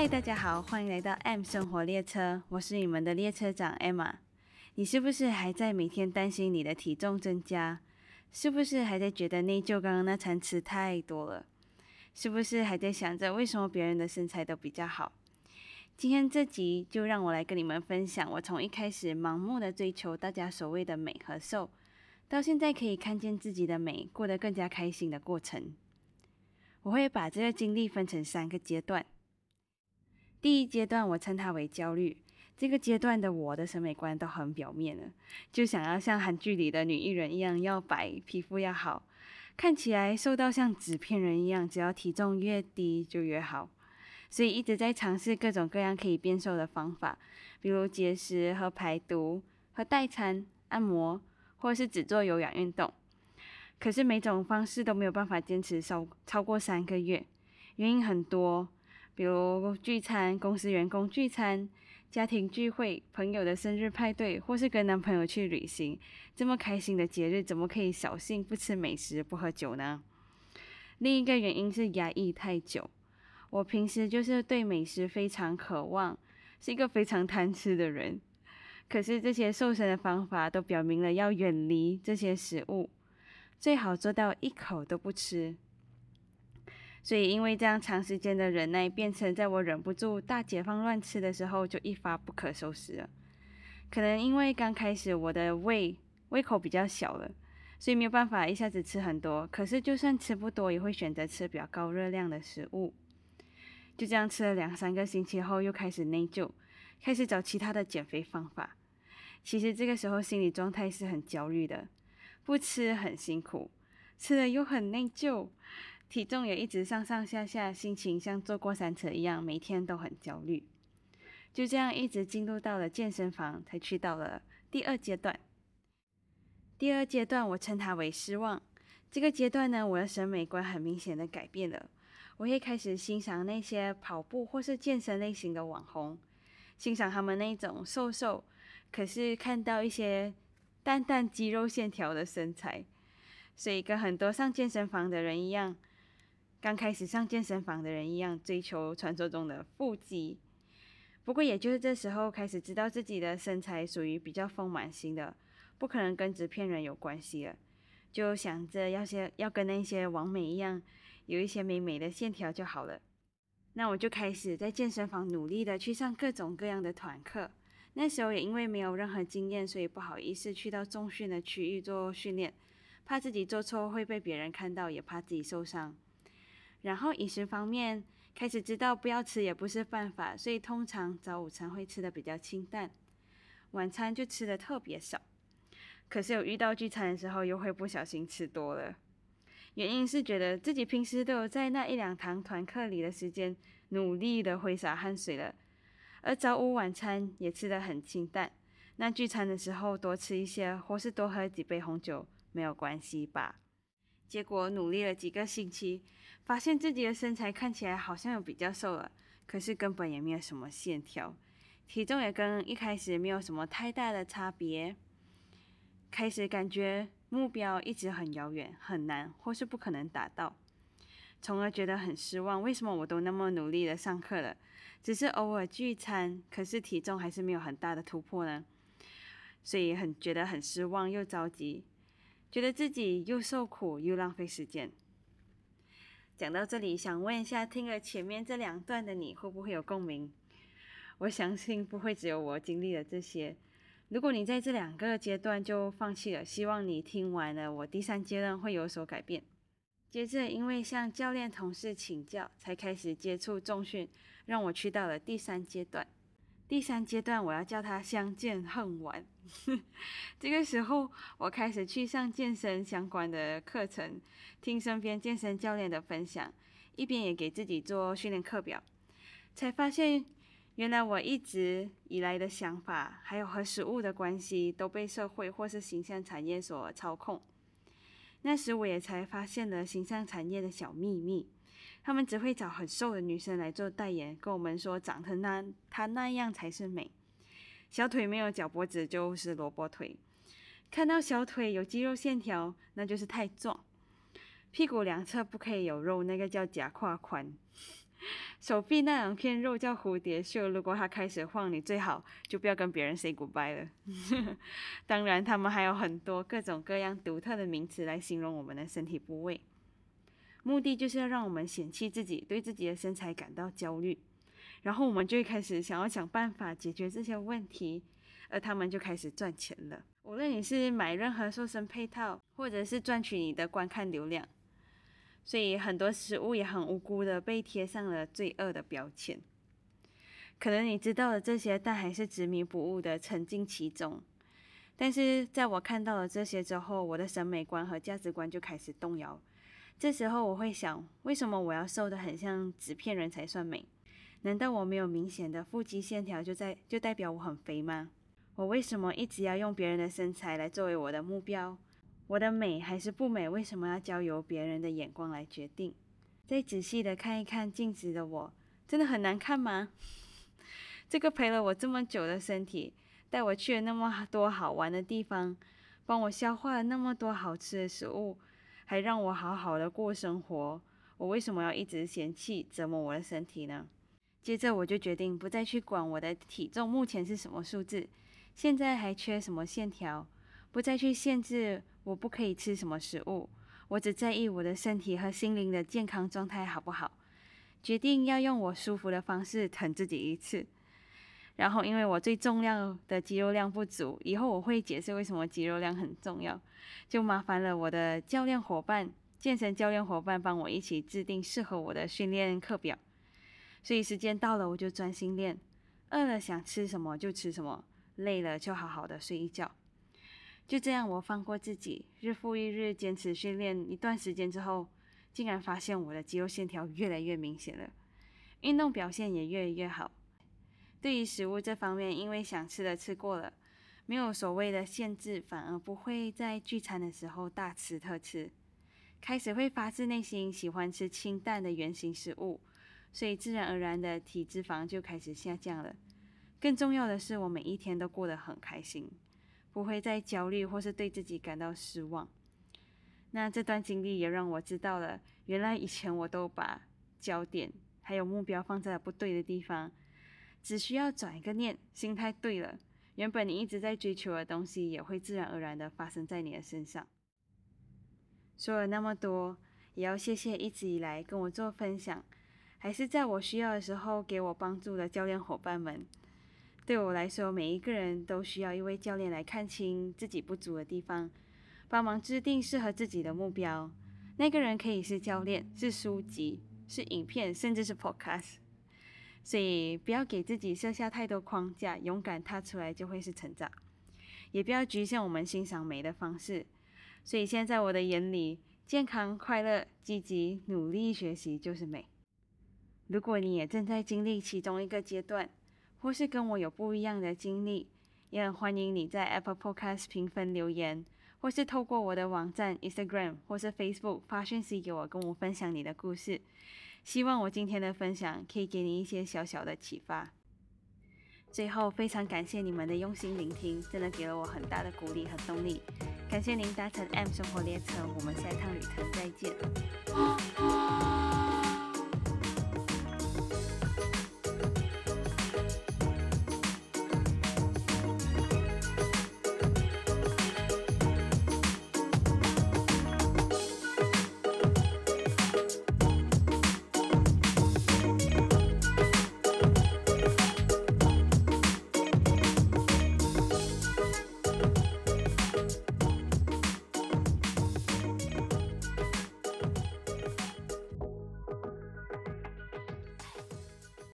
嗨，大家好，欢迎来到 M 生活列车，我是你们的列车长 Emma。你是不是还在每天担心你的体重增加？是不是还在觉得内疚刚刚那餐吃太多了？是不是还在想着为什么别人的身材都比较好？今天这集就让我来跟你们分享，我从一开始盲目的追求大家所谓的美和瘦，到现在可以看见自己的美，过得更加开心的过程。我会把这个经历分成三个阶段。第一阶段，我称它为焦虑。这个阶段的我的审美观都很表面了，就想要像韩剧里的女艺人一样，要白，皮肤要好，看起来瘦到像纸片人一样，只要体重越低就越好。所以一直在尝试各种各样可以变瘦的方法，比如节食和排毒、和代餐、按摩，或是只做有氧运动。可是每种方式都没有办法坚持超超过三个月，原因很多，比如聚餐、公司员工聚餐、家庭聚会、朋友的生日派对，或是跟男朋友去旅行，这么开心的节日，怎么可以扫兴不吃美食不喝酒呢？另一个原因是压抑太久。我平时就是对美食非常渴望，是一个非常贪吃的人。可是这些瘦身的方法都表明了要远离这些食物，最好做到一口都不吃。所以因为这样长时间的忍耐，变成在我忍不住大解放乱吃的时候，就一发不可收拾了。可能因为刚开始我的胃胃口比较小了，所以没有办法一下子吃很多。可是就算吃不多，也会选择吃比较高热量的食物。就这样吃了两三个星期后，又开始内疚，开始找其他的减肥方法。其实这个时候心理状态是很焦虑的，不吃很辛苦，吃了又很内疚，体重也一直上上下下，心情像坐过山车一样，每天都很焦虑。就这样一直进入到了健身房，才去到了第二阶段。第二阶段我称它为失望。这个阶段呢，我的审美观很明显的改变了。我会开始欣赏那些跑步或是健身类型的网红，欣赏他们那种瘦瘦，可是看到一些淡淡肌肉线条的身材，所以跟很多上健身房的人一样，刚开始上健身房的人一样，追求传说中的腹肌。不过也就是这时候开始知道自己的身材属于比较丰满型的，不可能跟纸片人有关系了，就想着要些要跟那些完美一样。有一些美美的线条就好了，那我就开始在健身房努力的去上各种各样的团课。那时候也因为没有任何经验，所以不好意思去到重训的区域做训练，怕自己做错会被别人看到，也怕自己受伤。然后饮食方面开始知道不要吃也不是办法，所以通常早午餐会吃的比较清淡，晚餐就吃的特别少。可是有遇到聚餐的时候，又会不小心吃多了。原因是觉得自己平时都有在那一两堂团课里的时间努力的挥洒汗水了，而早午晚餐也吃得很清淡。那聚餐的时候多吃一些，或是多喝几杯红酒没有关系吧？结果努力了几个星期，发现自己的身材看起来好像有比较瘦了，可是根本也没有什么线条，体重也跟一开始没有什么太大的差别，开始感觉。目标一直很遥远，很难，或是不可能达到，从而觉得很失望。为什么我都那么努力的上课了，只是偶尔聚餐，可是体重还是没有很大的突破呢？所以很觉得很失望，又着急，觉得自己又受苦又浪费时间。讲到这里，想问一下，听了前面这两段的你会不会有共鸣？我相信不会只有我经历了这些。如果你在这两个阶段就放弃了，希望你听完了我第三阶段会有所改变。接着，因为向教练同事请教，才开始接触重训，让我去到了第三阶段。第三阶段我要叫它相见恨晚。这个时候，我开始去上健身相关的课程，听身边健身教练的分享，一边也给自己做训练课表，才发现。原来我一直以来的想法，还有和食物的关系，都被社会或是形象产业所操控。那时我也才发现了形象产业的小秘密，他们只会找很瘦的女生来做代言，跟我们说长成那她那样才是美，小腿没有脚脖子就是萝卜腿，看到小腿有肌肉线条那就是太壮，屁股两侧不可以有肉，那个叫假胯宽。手臂那两片肉叫蝴蝶袖，如果它开始晃，你最好就不要跟别人 say goodbye 了。当然，他们还有很多各种各样独特的名词来形容我们的身体部位，目的就是要让我们嫌弃自己，对自己的身材感到焦虑，然后我们就开始想要想办法解决这些问题，而他们就开始赚钱了。无论你是买任何瘦身配套，或者是赚取你的观看流量。所以很多食物也很无辜的被贴上了罪恶的标签。可能你知道了这些，但还是执迷不悟的沉浸其中。但是在我看到了这些之后，我的审美观和价值观就开始动摇。这时候我会想，为什么我要瘦的很像纸片人才算美？难道我没有明显的腹肌线条就在就代表我很肥吗？我为什么一直要用别人的身材来作为我的目标？我的美还是不美？为什么要交由别人的眼光来决定？再仔细的看一看镜子的我，真的很难看吗？这个陪了我这么久的身体，带我去了那么多好玩的地方，帮我消化了那么多好吃的食物，还让我好好的过生活，我为什么要一直嫌弃折磨我的身体呢？接着我就决定不再去管我的体重目前是什么数字，现在还缺什么线条，不再去限制。我不可以吃什么食物，我只在意我的身体和心灵的健康状态好不好？决定要用我舒服的方式疼自己一次。然后，因为我最重要的肌肉量不足，以后我会解释为什么肌肉量很重要。就麻烦了我的教练伙伴，健身教练伙伴帮我一起制定适合我的训练课表。所以时间到了，我就专心练。饿了想吃什么就吃什么，累了就好好的睡一觉。就这样，我放过自己，日复一日坚持训练一段时间之后，竟然发现我的肌肉线条越来越明显了，运动表现也越来越好。对于食物这方面，因为想吃的吃过了，没有所谓的限制，反而不会在聚餐的时候大吃特吃，开始会发自内心喜欢吃清淡的原形食物，所以自然而然的体脂肪就开始下降了。更重要的是，我每一天都过得很开心。不会再焦虑或是对自己感到失望。那这段经历也让我知道了，原来以前我都把焦点还有目标放在了不对的地方。只需要转一个念，心态对了，原本你一直在追求的东西也会自然而然的发生在你的身上。说了那么多，也要谢谢一直以来跟我做分享，还是在我需要的时候给我帮助的教练伙伴们。对我来说，每一个人都需要一位教练来看清自己不足的地方，帮忙制定适合自己的目标。那个人可以是教练，是书籍，是影片，甚至是 podcast。所以不要给自己设下太多框架，勇敢踏出来就会是成长。也不要局限我们欣赏美的方式。所以现在我的眼里，健康、快乐、积极、努力学习就是美。如果你也正在经历其中一个阶段，或是跟我有不一样的经历，也很欢迎你在 Apple Podcast 评分留言，或是透过我的网站、Instagram 或是 Facebook 发讯息给我，跟我分享你的故事。希望我今天的分享可以给你一些小小的启发。最后，非常感谢你们的用心聆听，真的给了我很大的鼓励和动力。感谢您搭乘 M 生活列车，我们下一趟旅程再见。